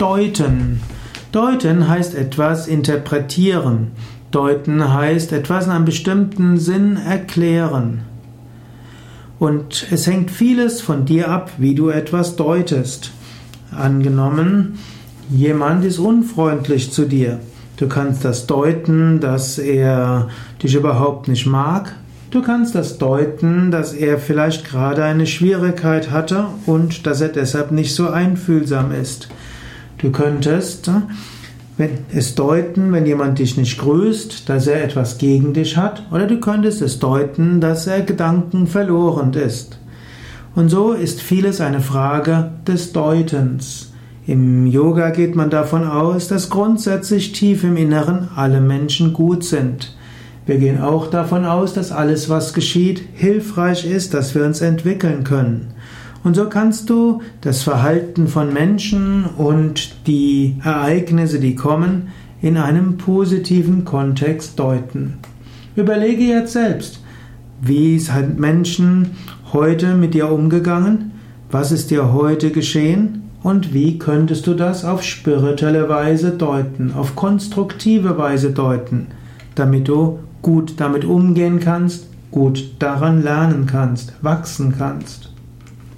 Deuten. Deuten heißt etwas interpretieren. Deuten heißt etwas in einem bestimmten Sinn erklären. Und es hängt vieles von dir ab, wie du etwas deutest. Angenommen, jemand ist unfreundlich zu dir. Du kannst das deuten, dass er dich überhaupt nicht mag. Du kannst das deuten, dass er vielleicht gerade eine Schwierigkeit hatte und dass er deshalb nicht so einfühlsam ist. Du könntest wenn, es deuten, wenn jemand dich nicht grüßt, dass er etwas gegen dich hat, oder du könntest es deuten, dass er Gedanken verloren ist. Und so ist vieles eine Frage des Deutens. Im Yoga geht man davon aus, dass grundsätzlich tief im Inneren alle Menschen gut sind. Wir gehen auch davon aus, dass alles, was geschieht, hilfreich ist, dass wir uns entwickeln können. Und so kannst du das Verhalten von Menschen und die Ereignisse, die kommen, in einem positiven Kontext deuten. Überlege jetzt selbst, wie sind Menschen heute mit dir umgegangen? Was ist dir heute geschehen? Und wie könntest du das auf spirituelle Weise deuten, auf konstruktive Weise deuten, damit du gut damit umgehen kannst, gut daran lernen kannst, wachsen kannst.